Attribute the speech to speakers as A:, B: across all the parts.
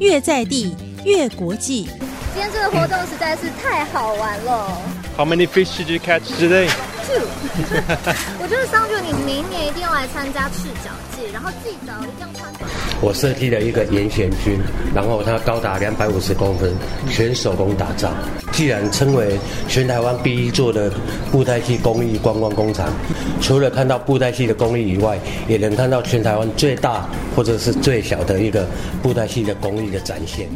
A: 越在地越国际。
B: 今天这个活动实在是太好玩了。
C: How many fish did you catch today?
B: Two，我觉得桑觉你明年一定要来参加赤脚季，然后记得一定要穿。
D: 我设计了一个严选军，然后它高达两百五十公分，全手工打造。既然称为全台湾第一座的布袋戏工艺观光工厂，除了看到布袋戏的工艺以外，也能看到全台湾最大或者是最小的一个布袋戏的工艺的展现。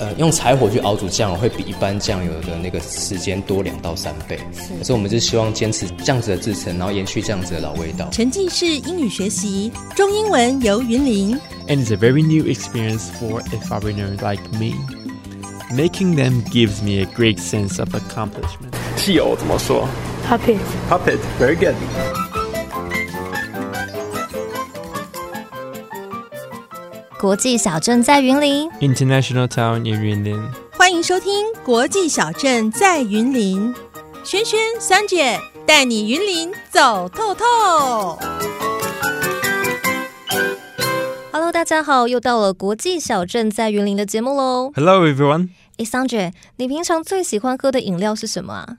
E: 呃，用柴火去熬煮酱油会比一般酱油的那个时间多两到三倍，所以我们就希望坚持这样子的制成，然后延续这样子的老味道。
A: 沉浸式英语学习，中英文由云林。
C: And it's a very new experience for a foreigner like me. Making them gives me a great sense of accomplishment. 戏偶怎么说
F: Puppet.
C: Puppet. Very good.
B: 国际小镇在云林，
C: International town in Yunlin.
A: 欢迎收听《国际小镇在云林》，轩轩、三姐带你云林走透透。
B: 大家好，又到了国际小镇在云林的节目喽。
C: Hello everyone.
B: 诶，桑姐，你平常最喜欢喝的饮料是什么啊？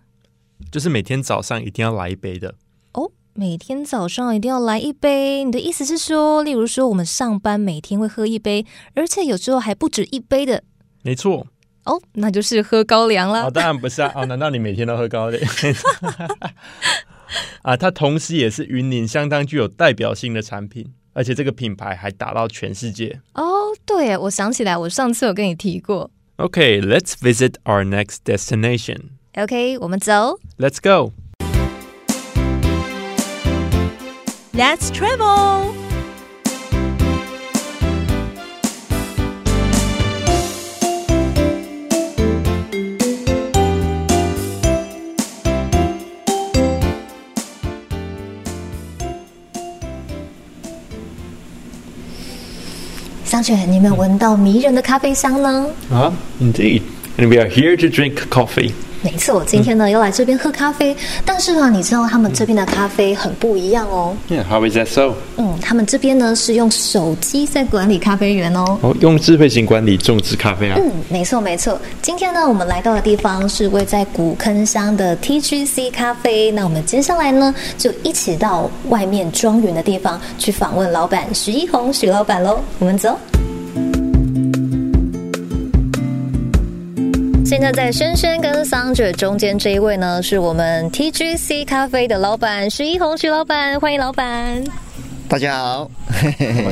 C: 就是每天早上一定要来一杯的。
B: 哦，每天早上一定要来一杯。你的意思是说，例如说我们上班每天会喝一杯，而且有时候还不止一杯的
C: 没错。
B: 哦，那就是喝高粱啦。
C: 哦，当然不是啊！哦，难道你每天都喝高粱？啊，它同时也是云林相当具有代表性的产品，而且这个品牌还打到全世界。
B: 哦，对耶，我想起来，我上次有跟你提过。
C: Okay, let's visit our next destination.
B: OK，我们走。
C: Let's go.
A: Let's travel。
B: 桑姐，你有没有闻到迷人的咖啡香呢？
C: Ah, indeed. And we are here to drink coffee.
B: 没错，今天呢要来这边喝咖啡，但是啊，你知道他们这边的咖啡很不一样哦。
C: Yeah, how is that so?
B: 嗯，他们这边呢是用手机在管理咖啡园哦。
C: 哦，用智慧型管理种植咖啡啊。
B: 嗯，没错没错。今天呢，我们来到的地方是位在古坑乡的 TGC 咖啡。那我们接下来呢，就一起到外面庄园的地方去访问老板徐一红徐老板喽。我们走。现在在轩轩跟桑姐中间这一位呢，是我们 TGC 咖啡的老板徐一红徐老板，欢迎老板。
G: 大家好，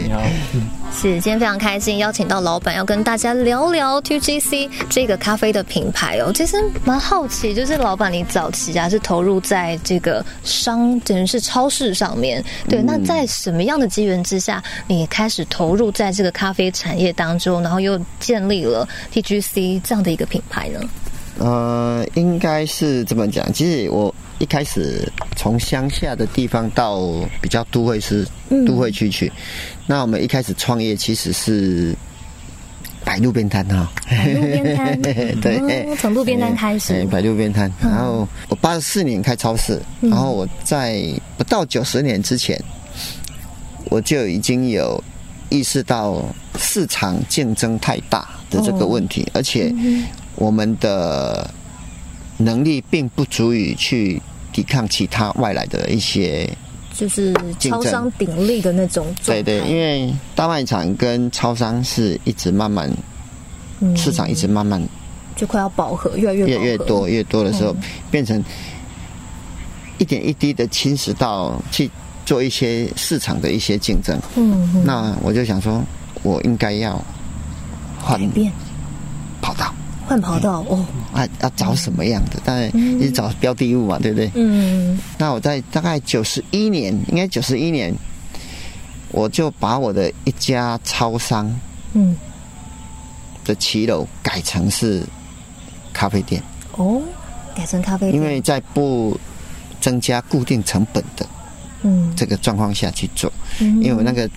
C: 你好。
B: 是，今天非常开心，邀请到老板要跟大家聊聊 TGC 这个咖啡的品牌哦。其实蛮好奇，就是老板你早期啊是投入在这个商，等于是超市上面，对。那在什么样的机缘之下，你开始投入在这个咖啡产业当中，然后又建立了 TGC 这样的一个品牌呢？
G: 呃，应该是这么讲。其实我一开始从乡下的地方到比较都会市、都会区去，那我们一开始创业其实是摆路边摊哈，
B: 摆路边摊。
G: 对，
B: 嗯从路边摊开始。
G: 哎摆路边摊。然后我八十四年开超市，然后我在不到九十年之前，我就已经有意识到市场竞争太大的这个问题，而且我们的能力并不足以去抵抗其他外来的一些。
B: 就是超商鼎立的那种。
G: 对对，因为大卖场跟超商是一直慢慢
B: 嗯
G: 市场一直慢慢
B: 就快要饱和，越来越
G: 越越多越多的时候
B: 嗯，
G: 变成一点一滴的侵蚀到去做一些市场的一些竞争。
B: 嗯，嗯
G: 那我就想说，我应该要换
B: 改变换跑道。哦，
G: 啊，要找什么样的？当然，你找标的物嘛，对不对？
B: 嗯。
G: 那我在大概九十一年，应该九十一年，我就把我的一家超商
B: 嗯，
G: 的骑楼改成是咖啡店，
B: 哦，改成咖啡店，
G: 因为在不增加固定成本的
B: 嗯，
G: 这个状况下去做，
B: 嗯。
G: 因为我那个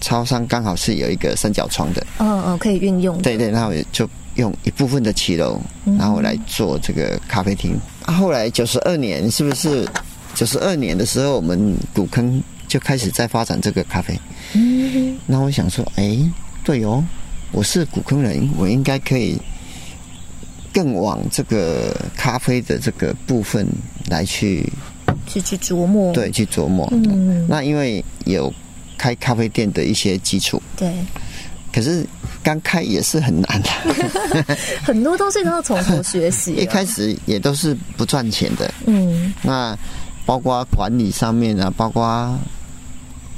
G: 超商刚好是有一个三角窗的，
B: 嗯嗯可以运用的，
G: 对对，那我就用一部分的骑楼，
B: 嗯
G: 然后来做这个咖啡厅。啊、后来九十二年是不是？九十二年的时候，我们古坑就开始在发展这个咖啡。嗯，那我想说，哎，对哦，我是古坑人，我应该可以更往这个咖啡的这个部分来去
B: 去去琢磨，
G: 对，去琢磨。嗯，那因为有开咖啡店的一些基础，
B: 对。
G: 可是刚开也是很难的，
B: 很多东西都要从头学习。
G: 一开始也都是不赚钱的，嗯，那包括管理上面啊，包括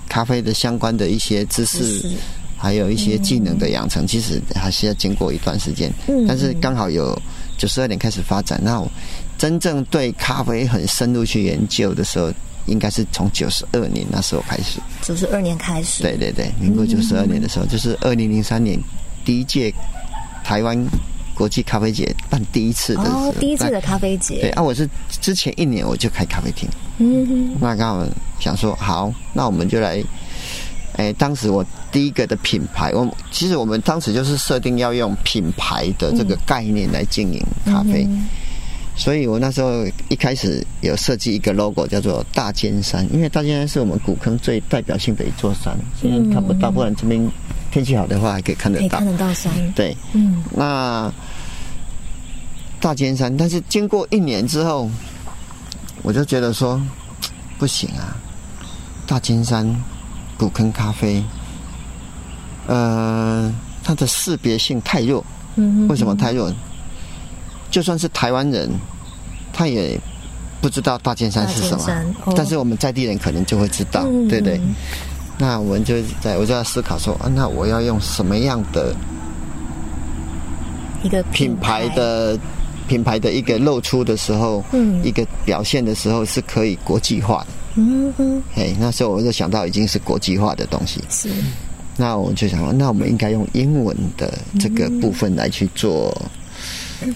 G: 咖啡的相关的一些知识，还有一些技能的养成，其实还是要经过一段时间。嗯，但是刚好有九十二年开始发展，那我真正对咖啡很深入去研究的时候。应该是从九十二年那时候开始，
B: 九十二年开始，
G: 对对对，民国九十二年的时候，就是二零零三年第一届台湾国际咖啡节办第一次的
B: 哦，第一次的咖啡节。
G: 对啊，我是之前一年我就开咖啡厅，嗯，那刚好想说好，那我们就来，哎，当时我第一个的品牌，我其实我们当时就是设定要用品牌的这个概念来经营咖啡。所以我那时候一开始有设计一个 logo，叫做大尖山，因为大尖山是我们古坑最代表性的一座山，现在看不到，不然这边天气好的话还可以看得到。
B: 看得到山。
G: 对，嗯，那大尖山，但是经过一年之后，我就觉得说不行啊，大尖山古坑咖啡，呃，它的识别性太弱。嗯，为什么太弱？就算是台湾人，他也不知道大尖山是什么，但是我们在地人可能就会知道，对不对？那我们就在我就在思考说，啊，那我要用什么样的
B: 一个
G: 品牌。的品牌的一个露出的时候，嗯，一个表现的时候是可以国际化的，嗯哼，哎，那时候我就想到已经是国际化的东西，
B: 是，
G: 那我就想，那我们应该用英文的这个部分来去做。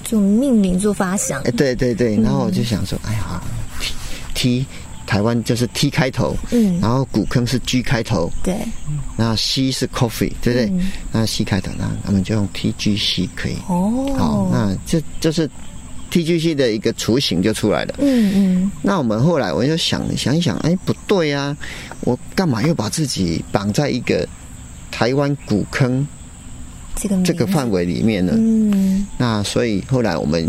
B: 做命名做发想，
G: 哎，对对对，然后我就想说，哎呀，T，台湾就是 T 开头，嗯，然后古坑是 G 开头，
B: 对，
G: 那 C 是 Coffee，对不对？那 C 开头，那我们就用 TGC 可以，哦，好，那这就是 TGC 的一个雏形就出来了，嗯嗯。那我们后来我就想想一想，哎，不对呀，我干嘛又把自己绑在一个台湾古坑？
B: 这个
G: 这个范围里面呢，嗯，那所以后来我们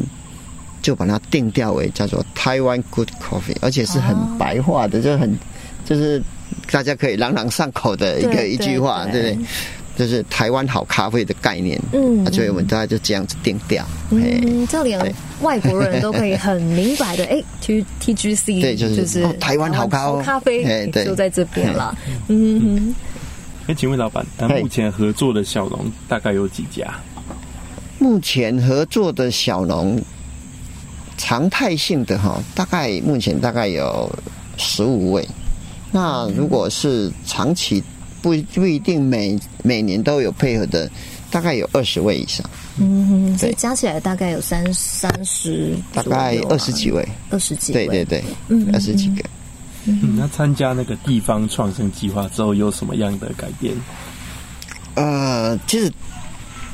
G: 就把它定调为叫做台湾 Good Coffee，而且是很白话的，就很就是大家可以朗朗上口的一个一句话，对不对？就是台湾好咖啡的概念，嗯，所以我们大家就这样子定调，
B: 嗯，这连外国人都可以很明白的，哎，T T G C，
G: 对，就是台湾好咖
B: 咖啡，就在这边了，嗯。
C: 哎，请问老板，那目前合作的小农大概有几家？
G: 目前合作的小农，常态性的哈，大概目前大概有十五位。那如果是长期不不一定每每年都有配合的，大概有二十位以上。
B: 嗯，所以加起来大概有三三十，
G: 大概二十几位，
B: 二十几位，
G: 对对对，嗯，二十几个。
C: 嗯，那参加那个地方创生计划之后有什么样的改变？
G: 呃，其实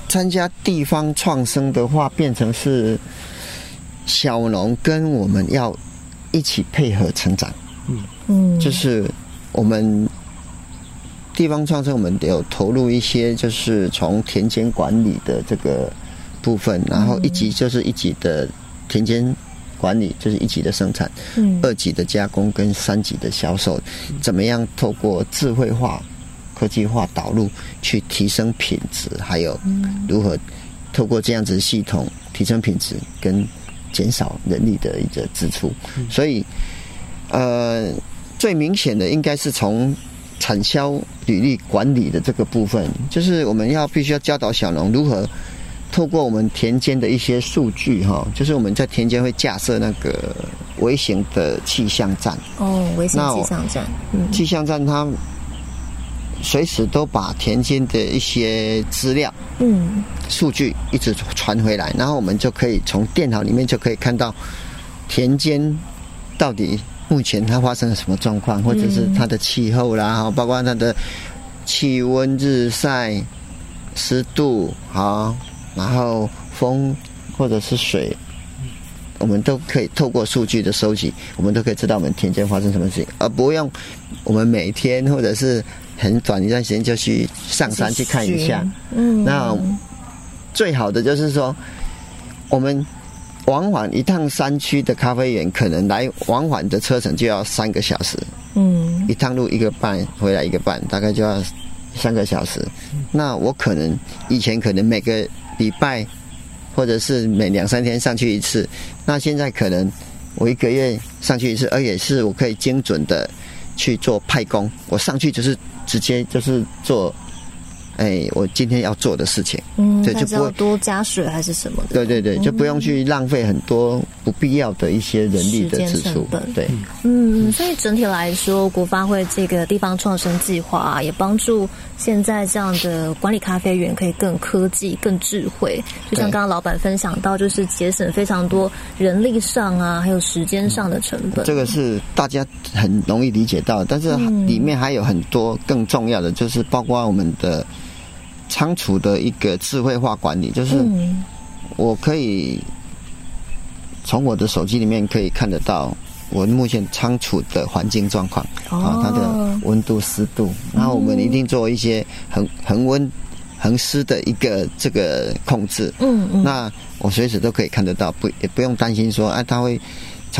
G: 参加地方创生的话，变成是小农跟我们要一起配合成长。嗯嗯，就是我们地方创生，我们有投入一些，就是从田间管理的这个部分，然后一级就是一级的田间。管理就是一级的生产，二级的加工跟三级的销售，怎么样透过智慧化、科技化导入去提升品质，还有如何透过这样子的系统提升品质跟减少人力的一个支出。所以，呃，最明显的应该是从产销履历管理的这个部分，就是我们要必须要教导小农如何。透过我们田间的一些数据，哈，就是我们在田间会架设那个微型的气象站。
B: 哦，微型气象站。
G: 嗯，气象站它随时都把田间的一些资料、嗯，数据一直传回来，然后我们就可以从电脑里面就可以看到田间到底目前它发生了什么状况，或者是它的气候啦，包括它的气温、日晒、湿度，好。然后风或者是水，我们都可以透过数据的收集，我们都可以知道我们田间发生什么事情，而不用我们每天或者是很短一段时间就去上山去看一下。嗯，那最好的就是说，我们往返一趟山区的咖啡园，可能来往返的车程就要三个小时。嗯，一趟路一个半，回来一个半，大概就要三个小时。那我可能以前可能每个礼拜。或者是每两三天上去一次，那现在可能我一个月上去一次，而且是我可以精准的去做派工，我上去就是直接就是做。哎，我今天要做的事情，
B: 嗯，对，就不会多加水还是什么的，
G: 对对对，就不用去浪费很多不必要的一些人力的支出，对，
B: 嗯，所以整体来说，国发会这个地方创生计划啊，也帮助现在这样的管理咖啡园可以更科技、更智慧。就像刚刚老板分享到，就是节省非常多人力上啊，还有时间上的成本。
G: 这个是大家很容易理解到，但是里面还有很多更重要的，就是包括我们的。仓储的一个智慧化管理，就是我可以从我的手机里面可以看得到我目前仓储的环境状况啊，它的温度、湿度，然后我们一定做一些恒恒温、恒湿的一个这个控制。嗯嗯，那我随时都可以看得到，不也不用担心说，哎，它会。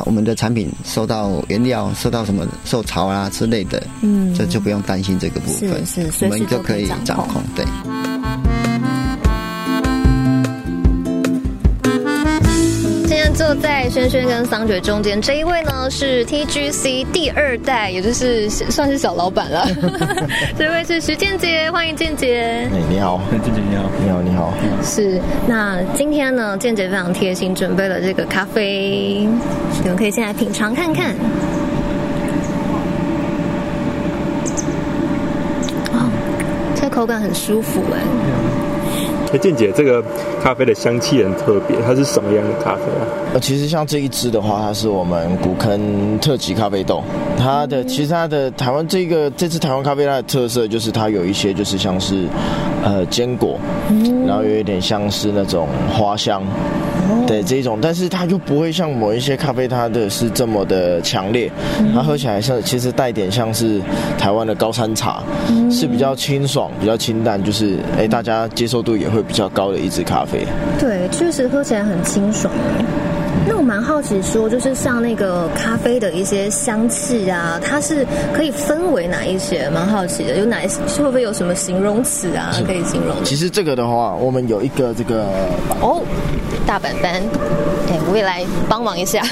G: 我们的产品受到原料受到什么受潮啊之类的，嗯，这就不用担心这个部分，
B: 是是，我们
G: 就可以掌控，对。
B: 坐在轩轩跟桑爵中间这一位呢，是 TGC 第二代，也就是算是小老板了。这位是徐建杰，欢迎建杰。
F: 哎，你好，
C: 建杰你好，
F: 你好你好。
B: 是，那今天呢，建杰非常贴心，准备了这个咖啡，你们可以先来品尝看看。啊，这口感很舒服哎。
C: 哎，静姐，这个咖啡的香气很特别，它是什么样的咖啡啊？
F: 呃，其实像这一支的话，它是我们古坑特级咖啡豆。它的其实它的台湾这个这次台湾咖啡它的特色就是它有一些就是像是呃坚果，然后有一点像是那种花香。对这种，但是它就不会像某一些咖啡，它的是这么的强烈，它喝起来像其实带点像是台湾的高山茶，是比较清爽、比较清淡，就是哎大家接受度也会比较高的一支咖啡。
B: 对，确实喝起来很清爽。那我蛮好奇，说就是像那个咖啡的一些香气啊，它是可以分为哪一些？蛮好奇的，有哪会不会有什么形容词啊可以形容？
F: 其实这个的话，我们有一个这个哦。
B: 大板板，哎，我也来帮忙一下。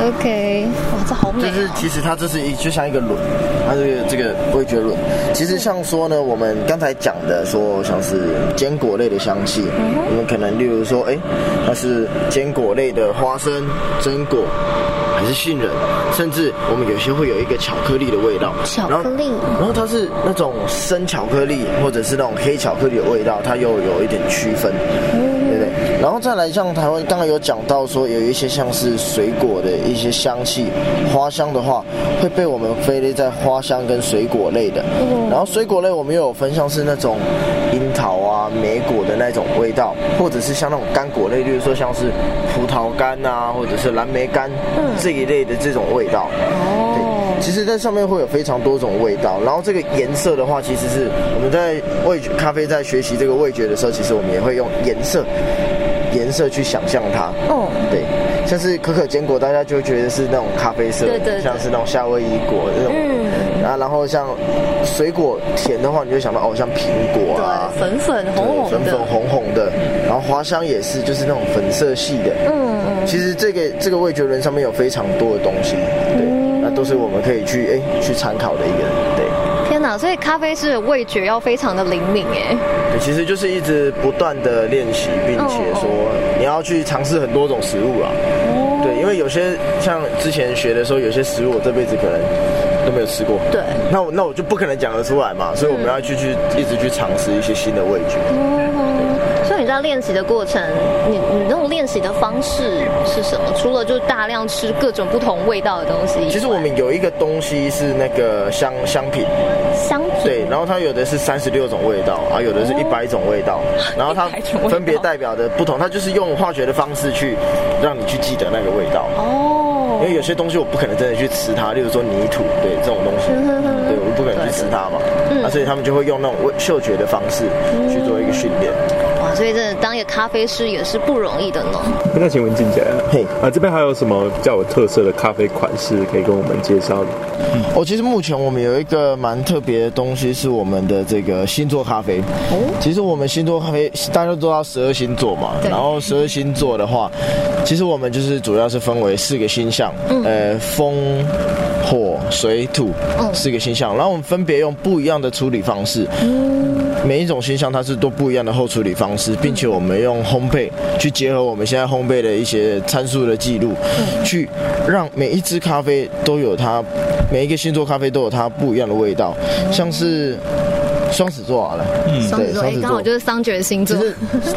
B: OK，哇，这好美。
F: 就是其实它这是一就像一个轮，它这个这个味觉轮。其实像说呢，我们刚才讲的说像是坚果类的香气，我们可能例如说，哎，它是坚果类的花生、榛果，还是杏仁，甚至我们有些会有一个巧克力的味道。
B: 巧克力。
F: 然后它是那种生巧克力，或者是那种黑巧克力的味道，它又有一点区分。然后再来，像台湾刚刚有讲到说，有一些像是水果的一些香气，花香的话，会被我们分类在花香跟水果类的。然后水果类我们又有分，像是那种樱桃啊、莓果的那种味道，或者是像那种干果类，例如说像是葡萄干啊，或者是蓝莓干这一类的这种味道。哦，对，其实在上面会有非常多种味道。然后这个颜色的话，其实是我们在味觉咖啡在学习这个味觉的时候，其实我们也会用颜色。颜色去想象它，哦，对，像是可可坚果，大家就觉得是那种咖啡色，
B: 对对，
F: 像是那种夏威夷果那种，嗯，啊，然后像水果甜的话，你就想到哦，像苹果
B: 啊，粉粉红红
F: 的，粉粉红红的，然后花香也是，就是那种粉色系的，嗯嗯，其实这个这个味觉轮上面有非常多的东西，对，那都是我们可以去哎去参考的一个，对。
B: 天哪！所以咖啡师的味觉要非常的灵敏哎。
F: 对，其实就是一直不断的练习，并且说你要去尝试很多种食物啊。哦。对，因为有些像之前学的时候，有些食物我这辈子可能都没有吃过。
B: 对。
F: 那我那我就不可能讲得出来嘛，所以我们要去去一直去尝试一些新的味觉。
B: 所以你知道练习的过程，你你那种练习的方式是什么？除了就大量吃各种不同味道的东西。
F: 其实我们有一个东西是那个香香品，
B: 香品。
F: 对，然后它有的是三十六种味道，啊，有的是一百种味道，然后它分别代表的不同，它就是用化学的方式去让你去记得那个味道。哦，因为有些东西我不可能真的去吃它，例如说泥土，对这种东西，对，我不可能去吃它嘛。啊，所以他们就会用那种味嗅觉的方式去做一个训练。
B: 所以这当一个咖啡师也是不容易的呢。
H: 那请问静姐，嘿，啊这边还有什么比较有特色的咖啡款式可以跟我们介绍的？
F: 哦，其实目前我们有一个蛮特别的东西，是我们的这个星座咖啡。哦，其实我们星座咖啡大家都知道十二星座嘛，然后十二星座的话，其实我们就是主要是分为四个星象，呃，风、火、水、土四个星象，然后我们分别用不一样的处理方式。每一种星象它是都不一样的后处理方式，并且我们用烘焙去结合我们现在烘焙的一些参数的记录，去让每一支咖啡都有它，每一个星座咖啡都有它不一样的味道，像是。双子座好了，
B: 嗯，对，双子座刚好就是桑觉的星座。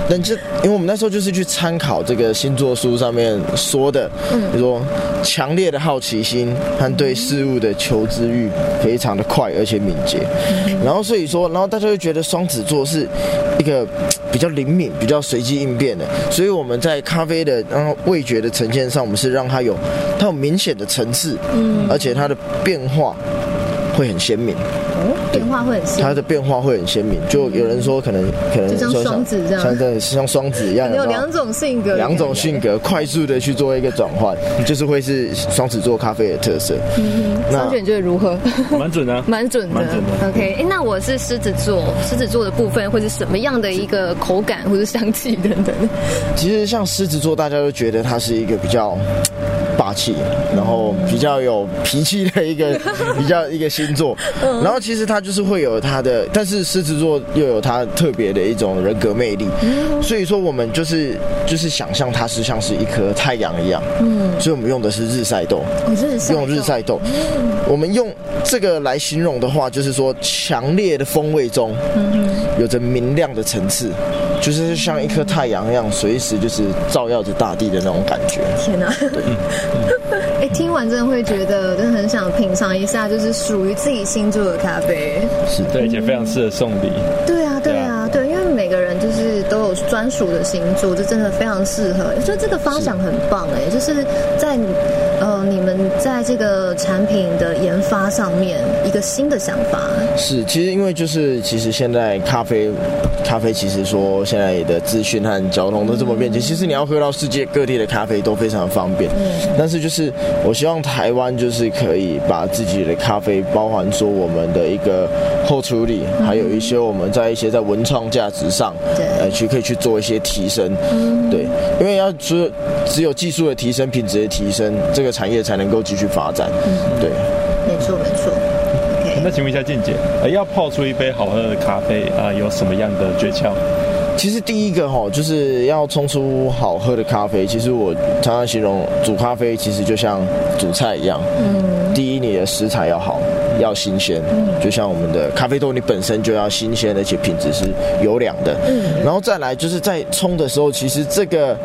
F: 但是，因为我们那时候就是去参考这个星座书上面说的，嗯，就说强烈的好奇心和对事物的求知欲非常的快而且敏捷。然后所以说，然后大家就觉得双子座是一个比较灵敏、比较随机应变的。所以我们在咖啡的然后味觉的呈现上，我们是让它有它有明显的层次，嗯，而且它的变化会很鲜明。
B: 变化会很，
F: 它的变化会很鲜明。就有人说，可能可能
B: 像双子这样，
F: 像在像双子一样，
B: 有两种性格，
F: 两种性格快速的去做一个转换，就是会是双子座咖啡的特色。
B: 嗯那觉得如何？
H: 蛮准的，
B: 蛮准的。OK，哎，那我是狮子座，狮子座的部分会是什么样的一个口感或者香气等等？
F: 其实像狮子座，大家都觉得它是一个比较。霸气，然后比较有脾气的一个 比较一个星座，然后其实他就是会有他的，但是狮子座又有他特别的一种人格魅力，所以说我们就是就是想象它是像是一颗太阳一样，嗯，所以我们用的是日晒豆，用日晒豆，我们用这个来形容的话，就是说强烈的风味中，有着明亮的层次。就是像一颗太阳一样，随时就是照耀着大地的那种感觉。
B: 天哪！哎，听完真的会觉得，真的很想品尝一下，就是属于自己星座的咖啡。
H: 是，对，而且非常适合送礼。
B: 对啊，对啊，对，因为每个人就是都有专属的星座，就真的非常适合。所以这个发想很棒哎，就是在呃，你们在这个产品的研发上面一个新的想法。
F: 是，其实因为就是其实现在咖啡，咖啡其实说现在的资讯和交通都这么便捷，其实你要喝到世界各地的咖啡都非常方便。嗯，但是就是我希望台湾就是可以把自己的咖啡，包含说我们的一个后处理，还有一些我们在一些在文创价值上，对，呃，去可以去做一些提升。嗯，对，因为要只只有技术的提升，品质的提升，这个产业才能够继续发展。嗯，对，
B: 没错没错。
H: 那请问一下静姐，呃，要泡出一杯好喝的咖啡啊，有什么样的诀窍？
F: 其实第一个哈，就是要冲出好喝的咖啡。其实我常常形容煮咖啡，其实就像煮菜一样。嗯，第一，你的食材要好。要新鲜，嗯就像我们的咖啡豆，你本身就要新鲜，而且品质是优良的。嗯，然后再来就是在冲的时候，其实这个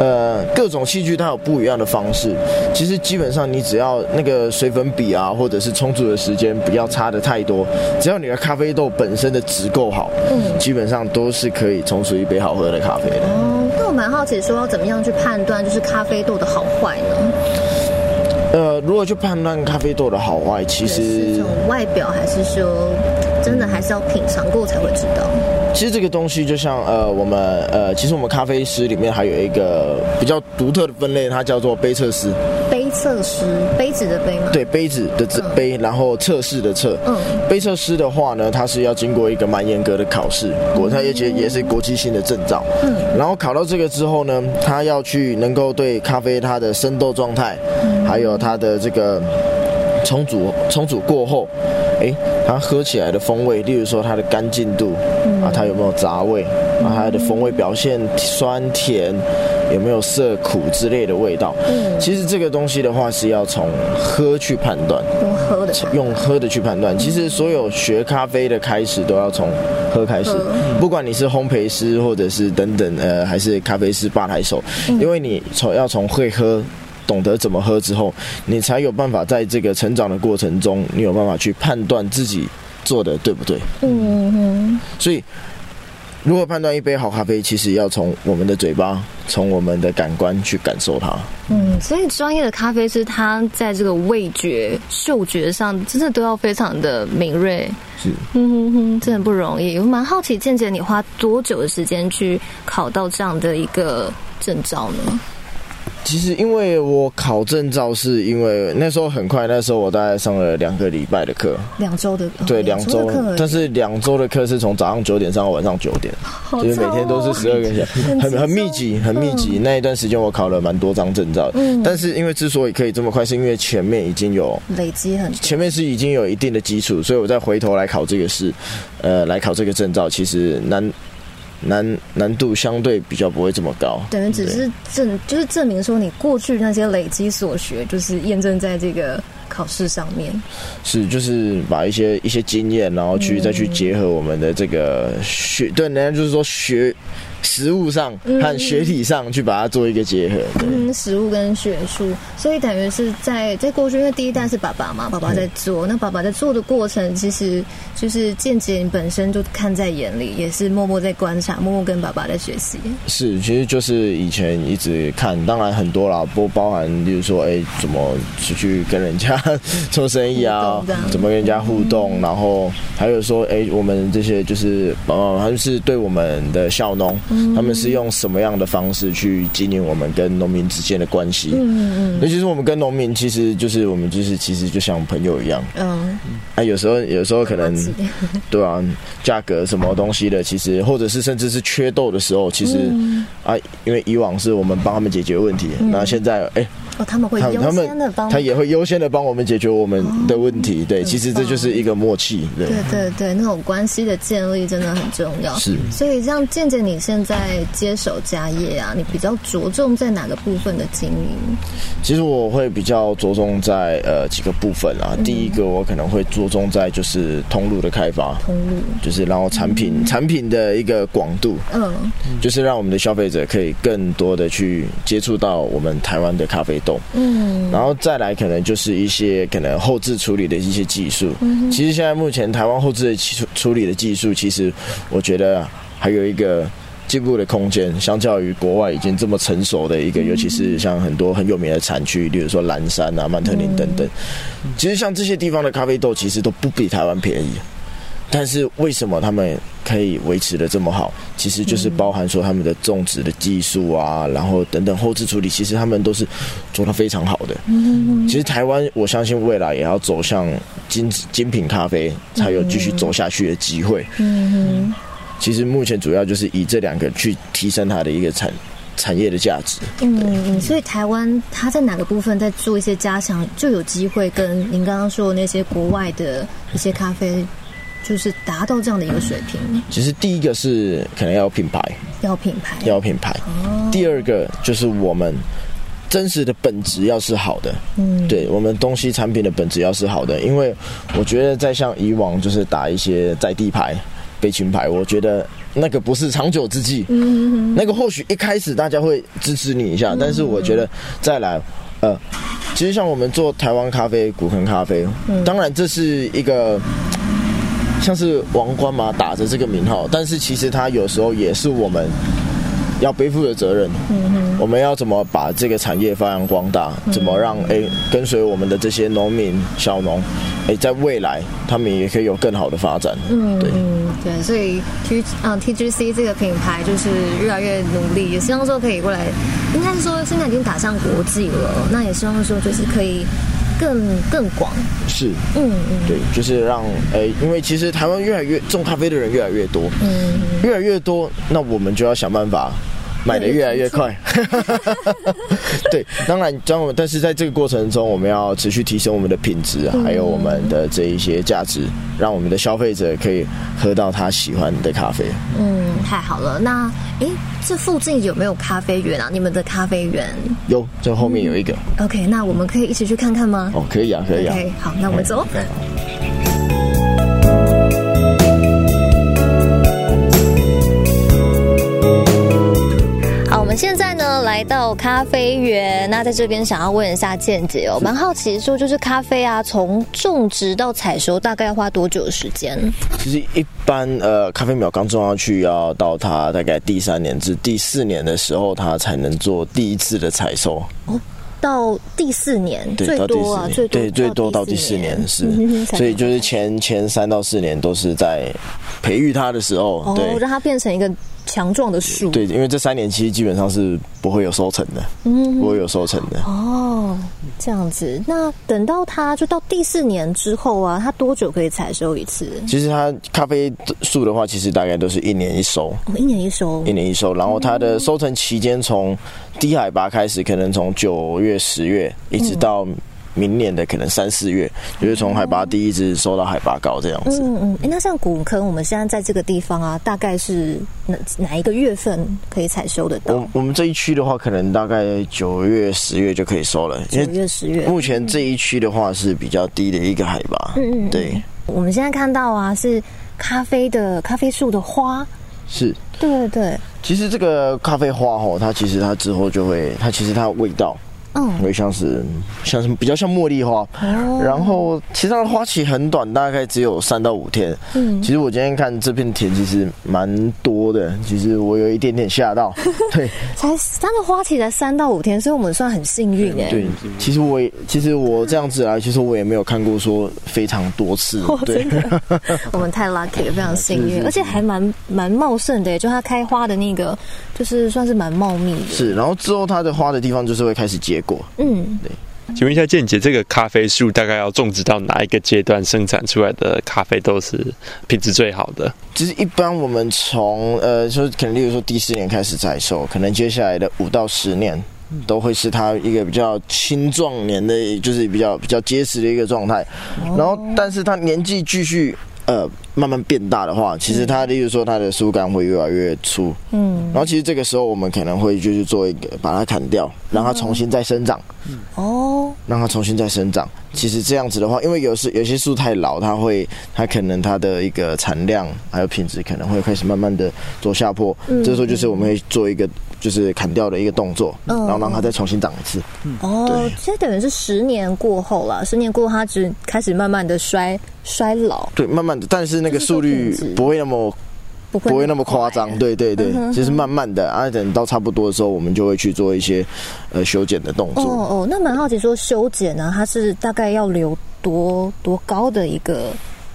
F: 呃各种器具它有不一样的方式。其实基本上你只要那个水粉比啊，或者是冲煮的时间不要差的太多，只要你的咖啡豆本身的质够好，嗯，基本上都是可以冲出一杯好喝的咖啡的。
B: 哦，那我蛮好奇，说要怎么样去判断就是咖啡豆的好坏呢？
F: 呃，如何去判断咖啡豆的好坏，其实
B: 从外表还是说，真的还是要品尝过才会知道。
F: 其实这个东西就像呃，我们呃，其实我们咖啡师里面还有一个比较独特的分类，它叫做杯测师。
B: 杯测师，杯子的杯吗？
F: 对，杯子的杯，然后测试的测。嗯。杯测师的话呢，它是要经过一个蛮严格的考试，国它也且也是国际性的证照。嗯。然后考到这个之后呢，他要去能够对咖啡它的生豆状态，还有它的这个冲煮冲煮过后。哎，它喝起来的风味，例如说它的干净度啊，它有没有杂味啊，它的风味表现酸甜，有没有涩苦之类的味道。嗯，其实这个东西的话是要从喝去判断，
B: 用喝的，
F: 用喝的去判断。其实所有学咖啡的开始都要从喝开始，不管你是烘焙师或者是等等呃，还是咖啡师吧台手，因为你从要从会喝。懂得怎么喝之后，你才有办法在这个成长的过程中，你有办法去判断自己做的对不对？嗯嗯。所以，如何判断一杯好咖啡，其实要从我们的嘴巴，从我们的感官去感受它。
B: 嗯，所以专业的咖啡师，他在这个味觉、嗅觉上，真的都要非常的敏锐。
F: 是，嗯
B: 哼哼，真的不容易。我蛮好奇，健姐，你花多久的时间去考到这样的一个证照呢？
F: 其实，因为我考证照，是因为那时候很快，那时候我大概上了两个礼拜的课，
B: 两周的
F: 对两周，但是两周的课是从早上九点上到晚上九点，就是每天都是十二个小时，很很密集，很密集。那一段时间我考了蛮多张证照，嗯，但是因为之所以可以这么快，是因为前面已经有
B: 累积很，
F: 前面是已经有一定的基础，所以我再回头来考这个试，呃，来考这个证照，其实难。难难度相对比较不会这么高，
B: 等于只是证，就是证明说你过去那些累积所学，就是验证在这个考试上面。
F: 是，就是把一些一些经验，然后去再去结合我们的这个学，对，人家就是说学。实物上和学体上去把它做一个结合，
B: 嗯，实物跟学术，所以等于是在在过去，因为第一代是爸爸嘛，爸爸在做，那爸爸在做的过程，其实就是见姐本身就看在眼里，也是默默在观察，默默跟爸爸在学习。
F: 是，其实就是以前一直看，当然很多啦，不包含，例如说，哎，怎么出去跟人家 做生意啊，怎么跟人家互动，然后还有说，哎，我们这些就是，呃，还是对我们的校农。他们是用什么样的方式去经营我们跟农民之间的关系？嗯嗯，尤其是我们跟农民，其实就是我们就是其实就像朋友一样。嗯，啊，有时候有时候可能，对啊，价格什么东西的，其实或者是甚至是缺豆的时候，其实啊，因为以往是我们帮他们解决问题，那现在哎。
B: 哦，他们会优先的帮，
F: 他也会优先的帮我们解决我们的问题。对，其实这就是一个默契。
B: 对对对，那种关系的建立真的很重要。
F: 是，
B: 所以像渐渐你现在接手家业啊，你比较着重在哪个部分的经营？
F: 其实我会比较着重在呃几个部分啊。第一个，我可能会着重在就是通路的开发，
B: 通路
F: 就是然后产品产品的一个广度，嗯，就是让我们的消费者可以更多的去接触到我们台湾的咖啡。豆，嗯，然后再来可能就是一些可能后置处理的一些技术。嗯，其实现在目前台湾后置的处处理的技术，其实我觉得还有一个进步的空间。相较于国外已经这么成熟的一个，尤其是像很多很有名的产区，例如说蓝山啊、曼特林等等，其实像这些地方的咖啡豆，其实都不比台湾便宜。但是为什么他们可以维持的这么好？其实就是包含说他们的种植的技术啊，然后等等后置处理，其实他们都是做的非常好的。其实台湾，我相信未来也要走向精精品咖啡，才有继续走下去的机会。嗯其实目前主要就是以这两个去提升它的一个产产业的价值。
B: 嗯，所以台湾它在哪个部分在做一些加强，就有机会跟您刚刚说的那些国外的一些咖啡。就是达到这样的一个水平。
F: 其实第一个是可能要有品牌，
B: 要品牌，
F: 要品牌。哦第二个就是我们真实的本质要是好的，嗯，对我们东西产品的本质要是好的。因为我觉得在像以往就是打一些在地牌、背群牌，我觉得那个不是长久之计。嗯，那个或许一开始大家会支持你一下，但是我觉得再来，呃，其实像我们做台湾咖啡、古坑咖啡，当然这是一个。像是王冠嘛，打着这个名号，但是其实它有时候也是我们要背负的责任。嗯哼，我们要怎么把这个产业发扬光大？怎么让哎跟随我们的这些农民小农，哎在未来他们也可以有更好的发展。嗯，对，
B: 对，所以 T 啊 TGC 这个品牌就是越来越努力，也希望说可以过来，应该是说现在已经打上国际了，那也希望说就是可以。更更广。
F: 是，嗯嗯，对，就是让诶，因为其实台湾越来越种咖啡的人越来越多，嗯，越来越多，那我们就要想办法。买的越来越快，对，当然，将但是在这个过程中，我们要持续提升我们的品质，还有我们的这一些价值，让我们的消费者可以喝到他喜欢的咖啡。
B: 嗯，太好了。那，诶，这附近有没有咖啡园啊？你们的咖啡园
F: 有，这后面有一个。
B: OK，那我们可以一起去看看吗？
F: 哦，可以啊，可以啊。
B: OK，好，那我们走。现在呢，来到咖啡园。那在这边想要问一下健姐哦，蛮好奇说，就是咖啡啊，从种植到采收大概要花多久的时间？
F: 其实一般呃，咖啡苗刚种上去，要到它大概第三年至第四年的时候，它才能做第一次的采收。哦。
B: 到第四年最多啊，最多
F: 对最多到第四年是，所以就是前前三到四年都是在培育它的时候，对，
B: 让它变成一个。强壮的树，
F: 对，因为这三年期基本上是不会有收成的，嗯，不会有收成的。
B: 哦，这样子，那等到它就到第四年之后啊，它多久可以采收一次？
F: 其实它咖啡树的话，其实大概都是一年一收，
B: 一年一收，
F: 一年一收。然后它的收成期间从低海拔开始，可能从九月、十月一直到。明年的可能三四月，就是从海拔低一直收到海拔高这样子。嗯
B: 嗯，哎，那像古坑，我们现在在这个地方啊，大概是哪哪一个月份可以采收得到？
F: 我我们这一区的话，可能大概九月、十月就可以收了。
B: 九月、十月。
F: 目前这一区的话是比较低的一个海拔。嗯嗯，对。
B: 我们现在看到啊，是咖啡的咖啡树的花。
F: 是。
B: 对对对。
F: 其实这个咖啡花哦，它其实它之后就会，它其实它的味道。嗯，会像是像什么比较像茉莉花，然后其实它的花期很短，大概只有三到五天。嗯，其实我今天看这片田其实蛮多的，其实我有一点点吓到。对，
B: 才它的花期才三到五天，所以我们算很幸运哎。
F: 对，其实我也其实我这样子来，其实我也没有看过说非常多次。对，
B: 我们太 lucky 了，非常幸运，而且还蛮蛮茂盛的，就它开花的那个就是算是蛮茂密的。
F: 是，然后之后它的花的地方就是会开始结。果嗯，
C: 对，请问一下健姐，这个咖啡树大概要种植到哪一个阶段，生产出来的咖啡豆是品质最好的？
F: 其实一般我们从呃，就是可能例如说第四年开始采收，可能接下来的五到十年都会是它一个比较青壮年的，就是比较比较结实的一个状态。然后，但是它年纪继续。呃，慢慢变大的话，其实它，例如说它的树干会越来越粗，嗯，然后其实这个时候我们可能会就是做一个把它砍掉，让它重新再生长，哦，让它重新再生长。其实这样子的话，因为有时有些树太老，它会它可能它的一个产量还有品质可能会开始慢慢的走下坡，这时候就是我们会做一个。就是砍掉的一个动作，嗯然后让它再重新长一次。
B: 哦，其实等于是十年过后了，十年过后它只开始慢慢的衰衰老。
F: 对，慢慢的，但是那个速率不会那么不会那么夸张。对对对，就是慢慢的啊，等到差不多的时候，我们就会去做一些呃修剪的动作。哦
B: 哦，那蛮好奇，说修剪呢，它是大概要留多多高的一个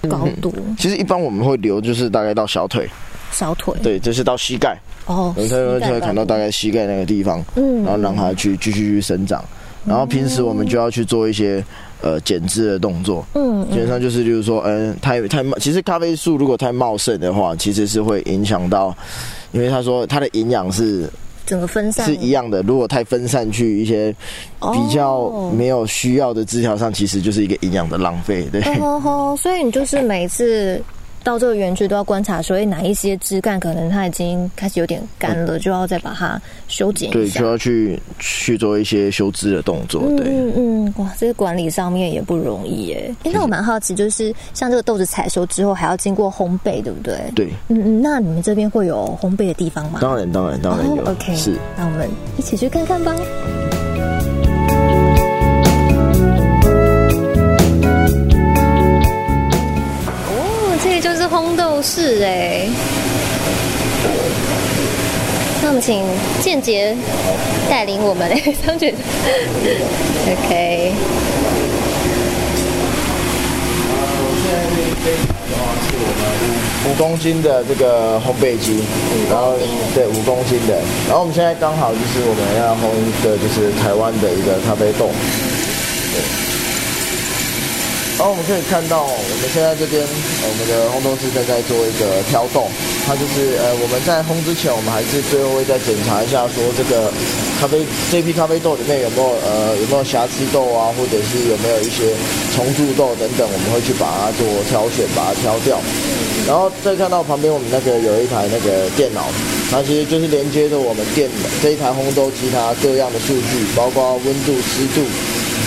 B: 高度？
F: 其实一般我们会留，就是大概到小腿。
B: 小腿
F: 对，就是到膝盖哦，它会会砍到大概膝盖那个地方，嗯，然后让它去继续去生长。然后平时我们就要去做一些呃剪枝的动作，嗯，基本上就是就是说，嗯，太太茂，其实咖啡树如果太茂盛的话，其实是会影响到，因为他说它的营养是
B: 整个分散
F: 是一样的，如果太分散去一些比较没有需要的枝条上，其实就是一个营养的浪费，对。
B: 所以你就是每次。到这个园区都要观察，所以哪一些枝干可能它已经开始有点干了，就要再把它修剪一下。
F: 对，就要去去做一些修枝的动作。对，
B: 嗯嗯，哇，这个管理上面也不容易耶。那我蛮好奇，就是像这个豆子采收之后还要经过烘焙，对不对？
F: 对，
B: 嗯嗯，那你们这边会有烘焙的地方吗？
F: 当然，当然，当然有。
B: OK，
F: 是，
B: 那我们一起去看看吧。烘豆室哎，那我们请建杰带领我们哎，张姐，OK。
F: 五公斤的这个烘焙机，然后对五公斤的，然后我们现在刚好就是我们要烘一个就是台湾的一个咖啡豆。然后我们可以看到，我们现在这边我们的烘豆师正在做一个挑豆，它就是呃我们在烘之前，我们还是最后会再检查一下，说这个咖啡这批咖啡豆里面有没有呃有没有瑕疵豆啊，或者是有没有一些虫蛀豆等等，我们会去把它做挑选，把它挑掉。然后再看到旁边我们那个有一台那个电脑，它其实就是连接着我们电这一台烘豆机它各样的数据，包括温度、湿度。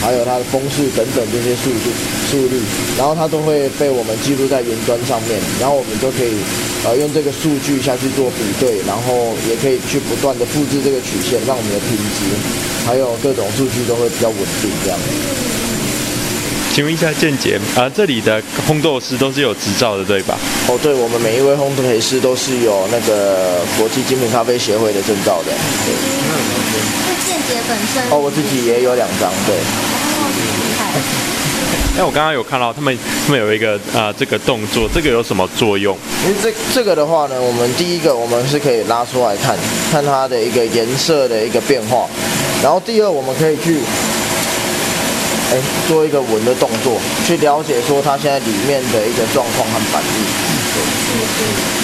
F: 还有它的风速等等这些速度速率，然后它都会被我们记录在云端上面，然后我们就可以呃用这个数据下去做比对，然后也可以去不断的复制这个曲线，让我们的品质还有各种数据都会比较稳定这样。
C: 请问一下建杰，啊，这里的烘豆师都是有执照的，对吧？
F: 哦，对，我们每一位烘焙师都是有那个国际精品咖啡协会的证照的。对。
B: 那建杰本身？
F: 哦，我自己也有两张，对。
B: 哦，厉害。
C: 哎，我刚刚有看到他们，他们有一个啊，这个动作，这个有什么作用？
F: 因为这这个的话呢，我们第一个我们是可以拉出来看，看它的一个颜色的一个变化，然后第二我们可以去。哎做一个闻的动作，去了解说它现在里面的一个状况和反应。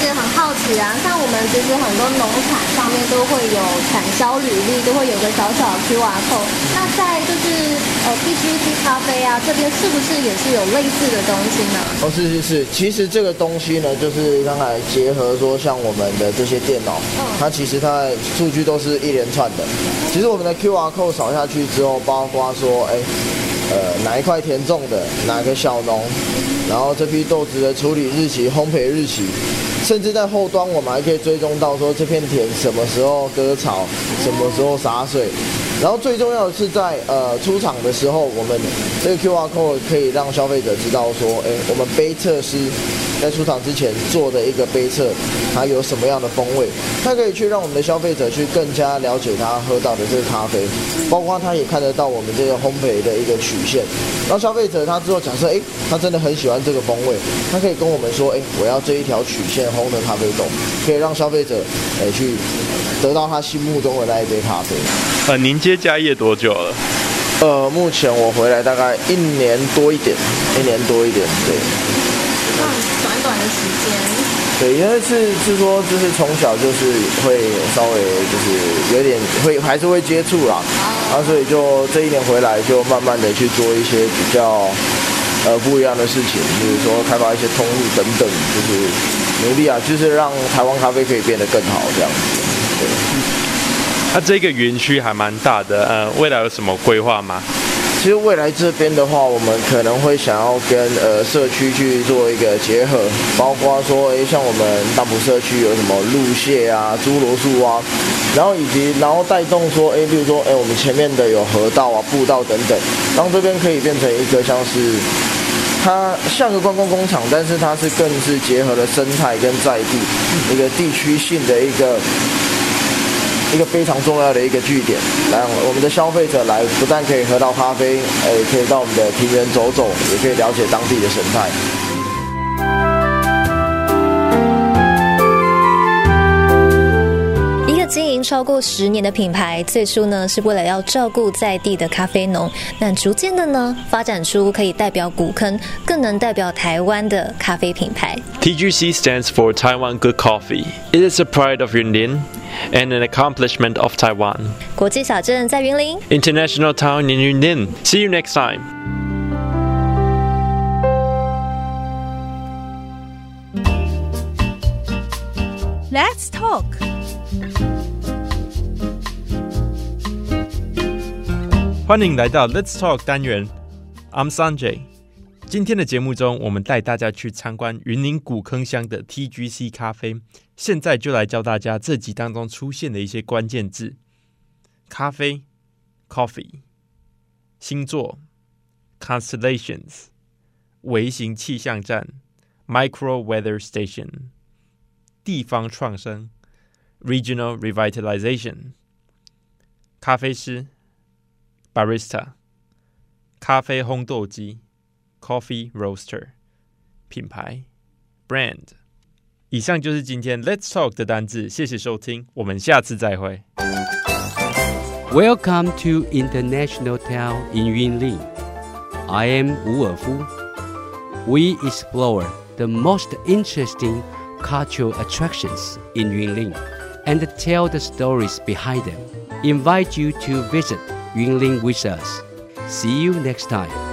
B: 姐很好奇啊，像我们其实很多农场上面都会有产销履历，都会有个小小的 QR code。那在就是呃 TGC 咖啡啊这边是不是也是有类似的东西呢？
F: 哦，是是是，其实这个东西呢，就是刚才结合说像我们的这些电脑，它其实它的数据都是一连串的。其实我们的 QR code 扫下去之后，包括说，哎，呃，哪一块田种的，哪个小农。然后这批豆子的处理日期、烘焙日期，甚至在后端我们还可以追踪到说这片田什么时候割草，什么时候洒水。然后最重要的是在呃出厂的时候，我们这个 QR code 可以让消费者知道说，哎，我们杯测师在出厂之前做的一个杯测，它有什么样的风味，它可以去让我们的消费者去更加了解他喝到的这个咖啡，包括他也看得到我们这个烘焙的一个曲线。然后消费者他之后假设，哎，他真的很喜欢这个风味，他可以跟我们说，哎，我要这一条曲线烘的咖啡豆，可以让消费者哎去。得到他心目中的那一杯咖啡。
C: 呃，您接家业多久了？
F: 呃，目前我回来大概一年多一点，一年多一点，对。
B: 那短短的时间。
F: 对，因为是是说，就是从小就是会稍微就是有点会还是会接触啦，啊，所以就这一年回来就慢慢的去做一些比较呃不一样的事情，比如说开发一些通路等等，就是努力啊，就是让台湾咖啡可以变得更好这样子。
C: 那这个园区还蛮大的，呃，未来有什么规划吗？
F: 其实未来这边的话，我们可能会想要跟呃社区去做一个结合，包括说，哎，像我们大埔社区有什么鹿蟹啊、侏罗树啊，然后以及然后带动说，哎，例如说，哎，我们前面的有河道啊、步道等等，让这边可以变成一个像是它像个观光工厂，但是它是更是结合了生态跟在地一个地区性的一个。一个非常重要的一个据点，来我们的消费者来，不但可以喝到咖啡，哎可以到我们的庭园走走，也可以了解当地的生态。
B: 经营超过十年的品牌，最初呢是为了要照顾在地的咖啡农，那逐渐的呢发展出可以代表古坑，更能代表台湾的咖啡品牌。
C: TGC stands for Taiwan Good Coffee. It is a pride of Yunlin. and an accomplishment of Taiwan.
B: 国际小镇在云林
C: International Town in Yunlin. See you next time.
A: Let's talk.
C: 欢迎来到 Let's Talk 单元，I'm Sanjay。今天的节目中，我们带大家去参观云林古坑乡的 TGC 咖啡。现在就来教大家这集当中出现的一些关键字：咖啡 （coffee）、星座 （constellations）、微型气象站 （micro weather station）、地方创生 （regional revitalization）、咖啡师 （barista）、咖啡烘豆机。Coffee roaster 品牌 brand，以上就是今天 Let's Talk 的单字，谢谢收听，我们下次再会。
I: Welcome to International Town in Yunlin. I am Wu Erfu. We explore the most interesting cultural attractions in Yunlin and tell the stories behind them. Invite you to visit Yunlin with us. See you next time.